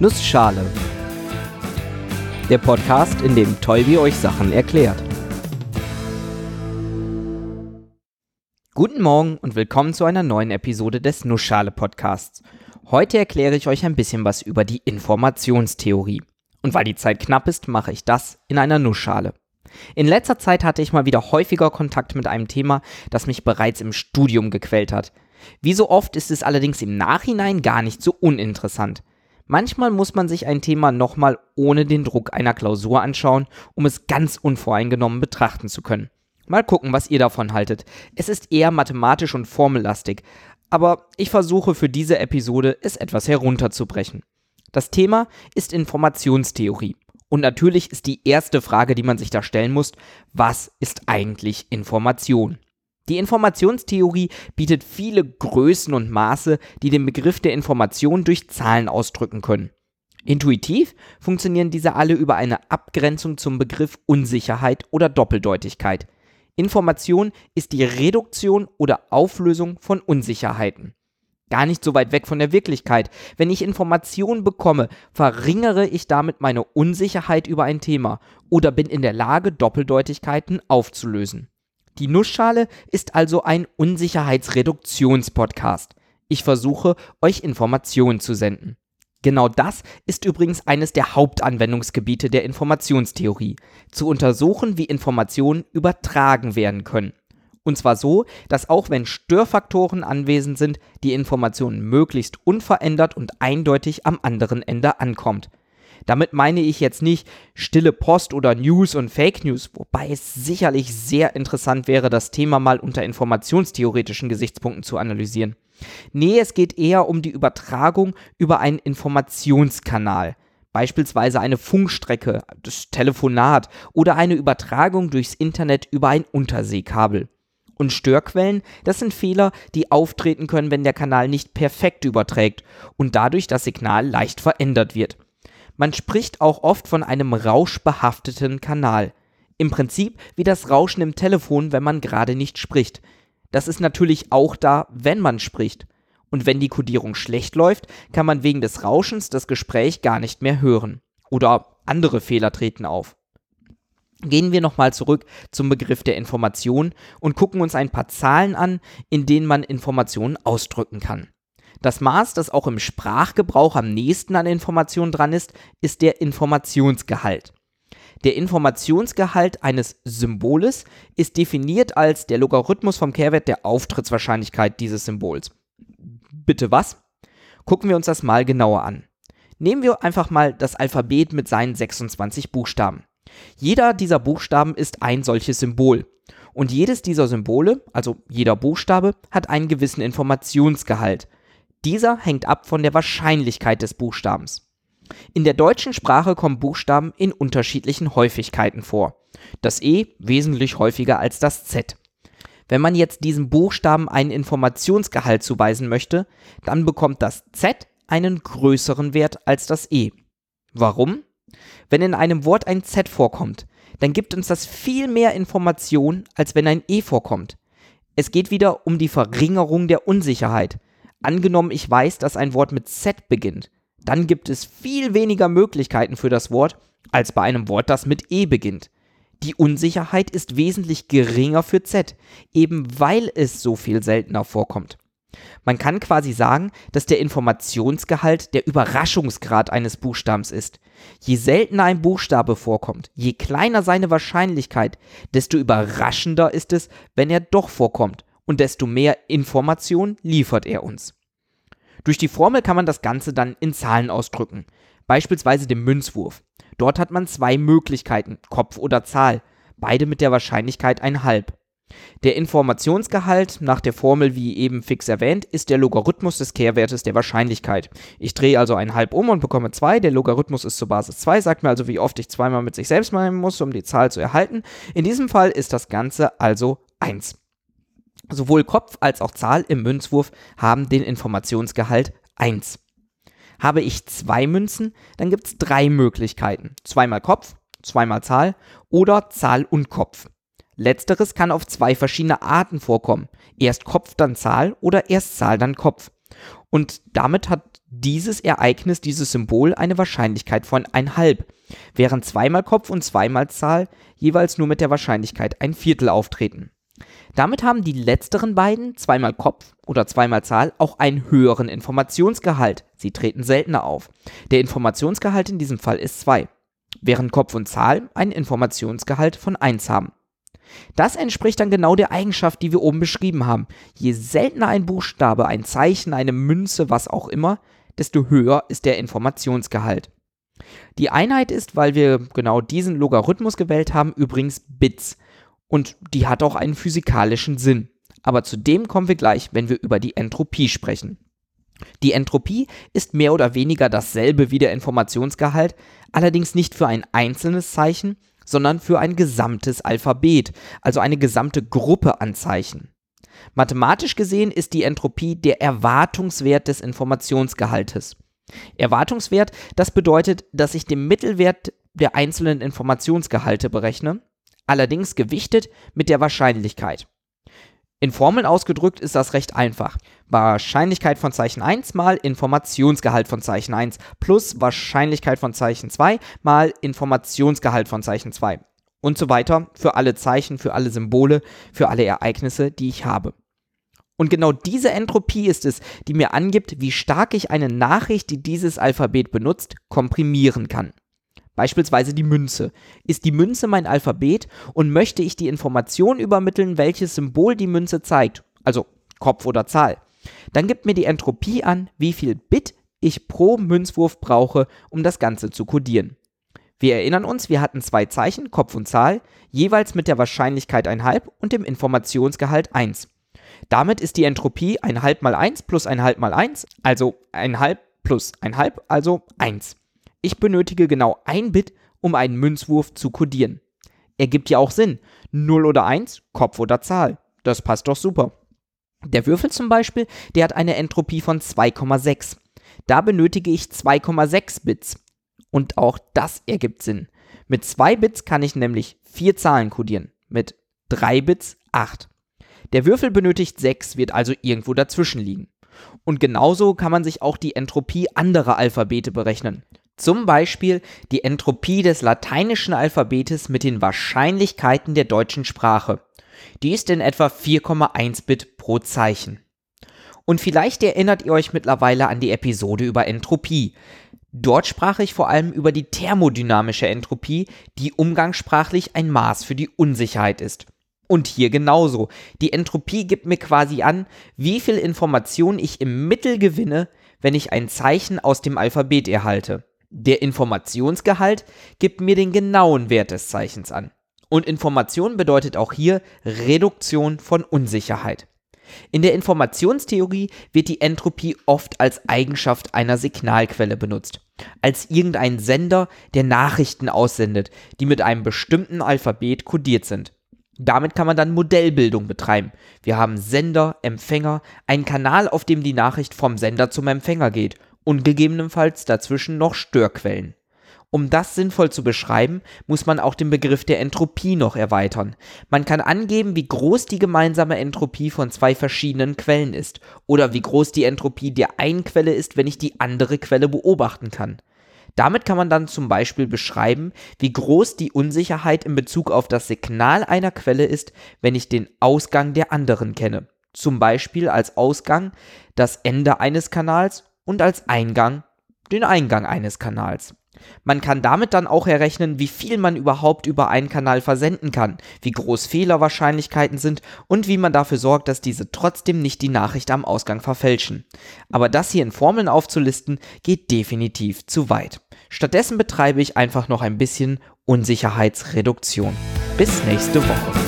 Nussschale. Der Podcast, in dem Tolbi euch Sachen erklärt. Guten Morgen und willkommen zu einer neuen Episode des Nussschale Podcasts. Heute erkläre ich euch ein bisschen was über die Informationstheorie. Und weil die Zeit knapp ist, mache ich das in einer Nussschale. In letzter Zeit hatte ich mal wieder häufiger Kontakt mit einem Thema, das mich bereits im Studium gequält hat. Wie so oft ist es allerdings im Nachhinein gar nicht so uninteressant. Manchmal muss man sich ein Thema nochmal ohne den Druck einer Klausur anschauen, um es ganz unvoreingenommen betrachten zu können. Mal gucken, was ihr davon haltet. Es ist eher mathematisch und formellastig, aber ich versuche für diese Episode es etwas herunterzubrechen. Das Thema ist Informationstheorie. Und natürlich ist die erste Frage, die man sich da stellen muss, was ist eigentlich Information? Die Informationstheorie bietet viele Größen und Maße, die den Begriff der Information durch Zahlen ausdrücken können. Intuitiv funktionieren diese alle über eine Abgrenzung zum Begriff Unsicherheit oder Doppeldeutigkeit. Information ist die Reduktion oder Auflösung von Unsicherheiten. Gar nicht so weit weg von der Wirklichkeit. Wenn ich Informationen bekomme, verringere ich damit meine Unsicherheit über ein Thema oder bin in der Lage, Doppeldeutigkeiten aufzulösen. Die Nussschale ist also ein Unsicherheitsreduktionspodcast. Ich versuche, euch Informationen zu senden. Genau das ist übrigens eines der Hauptanwendungsgebiete der Informationstheorie, zu untersuchen, wie Informationen übertragen werden können. Und zwar so, dass auch wenn Störfaktoren anwesend sind, die Information möglichst unverändert und eindeutig am anderen Ende ankommt. Damit meine ich jetzt nicht stille Post oder News und Fake News, wobei es sicherlich sehr interessant wäre, das Thema mal unter informationstheoretischen Gesichtspunkten zu analysieren. Nee, es geht eher um die Übertragung über einen Informationskanal. Beispielsweise eine Funkstrecke, das Telefonat oder eine Übertragung durchs Internet über ein Unterseekabel. Und Störquellen, das sind Fehler, die auftreten können, wenn der Kanal nicht perfekt überträgt und dadurch das Signal leicht verändert wird. Man spricht auch oft von einem rauschbehafteten Kanal. Im Prinzip wie das Rauschen im Telefon, wenn man gerade nicht spricht. Das ist natürlich auch da, wenn man spricht. Und wenn die Kodierung schlecht läuft, kann man wegen des Rauschens das Gespräch gar nicht mehr hören. Oder andere Fehler treten auf. Gehen wir nochmal zurück zum Begriff der Information und gucken uns ein paar Zahlen an, in denen man Informationen ausdrücken kann. Das Maß, das auch im Sprachgebrauch am nächsten an Informationen dran ist, ist der Informationsgehalt. Der Informationsgehalt eines Symboles ist definiert als der Logarithmus vom Kehrwert der Auftrittswahrscheinlichkeit dieses Symbols. Bitte was? Gucken wir uns das mal genauer an. Nehmen wir einfach mal das Alphabet mit seinen 26 Buchstaben. Jeder dieser Buchstaben ist ein solches Symbol. Und jedes dieser Symbole, also jeder Buchstabe, hat einen gewissen Informationsgehalt. Dieser hängt ab von der Wahrscheinlichkeit des Buchstabens. In der deutschen Sprache kommen Buchstaben in unterschiedlichen Häufigkeiten vor. Das E wesentlich häufiger als das Z. Wenn man jetzt diesem Buchstaben einen Informationsgehalt zuweisen möchte, dann bekommt das Z einen größeren Wert als das E. Warum? Wenn in einem Wort ein Z vorkommt, dann gibt uns das viel mehr Information, als wenn ein E vorkommt. Es geht wieder um die Verringerung der Unsicherheit. Angenommen, ich weiß, dass ein Wort mit Z beginnt, dann gibt es viel weniger Möglichkeiten für das Wort als bei einem Wort, das mit E beginnt. Die Unsicherheit ist wesentlich geringer für Z, eben weil es so viel seltener vorkommt. Man kann quasi sagen, dass der Informationsgehalt der Überraschungsgrad eines Buchstabens ist. Je seltener ein Buchstabe vorkommt, je kleiner seine Wahrscheinlichkeit, desto überraschender ist es, wenn er doch vorkommt und desto mehr Information liefert er uns. Durch die Formel kann man das Ganze dann in Zahlen ausdrücken, beispielsweise dem Münzwurf. Dort hat man zwei Möglichkeiten, Kopf oder Zahl, beide mit der Wahrscheinlichkeit ein halb. Der Informationsgehalt nach der Formel wie eben fix erwähnt ist der Logarithmus des Kehrwertes der Wahrscheinlichkeit. Ich drehe also ein halb um und bekomme 2. Der Logarithmus ist zur Basis 2, sagt mir also, wie oft ich zweimal mit sich selbst meinen muss, um die Zahl zu erhalten. In diesem Fall ist das Ganze also 1. Sowohl Kopf als auch Zahl im Münzwurf haben den Informationsgehalt 1. Habe ich zwei Münzen, dann gibt es drei Möglichkeiten. Zweimal Kopf, zweimal Zahl oder Zahl und Kopf. Letzteres kann auf zwei verschiedene Arten vorkommen. Erst Kopf, dann Zahl oder erst Zahl, dann Kopf. Und damit hat dieses Ereignis, dieses Symbol eine Wahrscheinlichkeit von 1,5, während zweimal Kopf und zweimal Zahl jeweils nur mit der Wahrscheinlichkeit ein Viertel auftreten. Damit haben die letzteren beiden, zweimal Kopf oder zweimal Zahl, auch einen höheren Informationsgehalt. Sie treten seltener auf. Der Informationsgehalt in diesem Fall ist 2, während Kopf und Zahl einen Informationsgehalt von 1 haben. Das entspricht dann genau der Eigenschaft, die wir oben beschrieben haben. Je seltener ein Buchstabe, ein Zeichen, eine Münze, was auch immer, desto höher ist der Informationsgehalt. Die Einheit ist, weil wir genau diesen Logarithmus gewählt haben, übrigens Bits. Und die hat auch einen physikalischen Sinn. Aber zu dem kommen wir gleich, wenn wir über die Entropie sprechen. Die Entropie ist mehr oder weniger dasselbe wie der Informationsgehalt, allerdings nicht für ein einzelnes Zeichen, sondern für ein gesamtes Alphabet, also eine gesamte Gruppe an Zeichen. Mathematisch gesehen ist die Entropie der Erwartungswert des Informationsgehaltes. Erwartungswert, das bedeutet, dass ich den Mittelwert der einzelnen Informationsgehalte berechne, allerdings gewichtet mit der Wahrscheinlichkeit. In Formeln ausgedrückt ist das recht einfach. Wahrscheinlichkeit von Zeichen 1 mal Informationsgehalt von Zeichen 1 plus Wahrscheinlichkeit von Zeichen 2 mal Informationsgehalt von Zeichen 2 und so weiter für alle Zeichen, für alle Symbole, für alle Ereignisse, die ich habe. Und genau diese Entropie ist es, die mir angibt, wie stark ich eine Nachricht, die dieses Alphabet benutzt, komprimieren kann. Beispielsweise die Münze. Ist die Münze mein Alphabet und möchte ich die Information übermitteln, welches Symbol die Münze zeigt, also Kopf oder Zahl, dann gibt mir die Entropie an, wie viel Bit ich pro Münzwurf brauche, um das Ganze zu kodieren. Wir erinnern uns, wir hatten zwei Zeichen, Kopf und Zahl, jeweils mit der Wahrscheinlichkeit 1,5 und dem Informationsgehalt 1. Damit ist die Entropie 1,5 mal 1 plus 1,5 mal 1, also 1,5 plus 1,5, also 1. Ich benötige genau ein Bit, um einen Münzwurf zu kodieren. Ergibt ja auch Sinn. 0 oder 1, Kopf oder Zahl. Das passt doch super. Der Würfel zum Beispiel, der hat eine Entropie von 2,6. Da benötige ich 2,6 Bits. Und auch das ergibt Sinn. Mit 2 Bits kann ich nämlich 4 Zahlen kodieren. Mit 3 Bits 8. Der Würfel benötigt 6, wird also irgendwo dazwischen liegen. Und genauso kann man sich auch die Entropie anderer Alphabete berechnen. Zum Beispiel die Entropie des lateinischen Alphabetes mit den Wahrscheinlichkeiten der deutschen Sprache. Die ist in etwa 4,1 Bit pro Zeichen. Und vielleicht erinnert ihr euch mittlerweile an die Episode über Entropie. Dort sprach ich vor allem über die thermodynamische Entropie, die umgangssprachlich ein Maß für die Unsicherheit ist. Und hier genauso. Die Entropie gibt mir quasi an, wie viel Information ich im Mittel gewinne, wenn ich ein Zeichen aus dem Alphabet erhalte. Der Informationsgehalt gibt mir den genauen Wert des Zeichens an. Und Information bedeutet auch hier Reduktion von Unsicherheit. In der Informationstheorie wird die Entropie oft als Eigenschaft einer Signalquelle benutzt, als irgendein Sender, der Nachrichten aussendet, die mit einem bestimmten Alphabet kodiert sind. Damit kann man dann Modellbildung betreiben. Wir haben Sender, Empfänger, einen Kanal, auf dem die Nachricht vom Sender zum Empfänger geht und gegebenenfalls dazwischen noch Störquellen. Um das sinnvoll zu beschreiben, muss man auch den Begriff der Entropie noch erweitern. Man kann angeben, wie groß die gemeinsame Entropie von zwei verschiedenen Quellen ist oder wie groß die Entropie der einen Quelle ist, wenn ich die andere Quelle beobachten kann. Damit kann man dann zum Beispiel beschreiben, wie groß die Unsicherheit in Bezug auf das Signal einer Quelle ist, wenn ich den Ausgang der anderen kenne. Zum Beispiel als Ausgang das Ende eines Kanals und als Eingang den Eingang eines Kanals. Man kann damit dann auch errechnen, wie viel man überhaupt über einen Kanal versenden kann, wie groß Fehlerwahrscheinlichkeiten sind und wie man dafür sorgt, dass diese trotzdem nicht die Nachricht am Ausgang verfälschen. Aber das hier in Formeln aufzulisten, geht definitiv zu weit. Stattdessen betreibe ich einfach noch ein bisschen Unsicherheitsreduktion. Bis nächste Woche.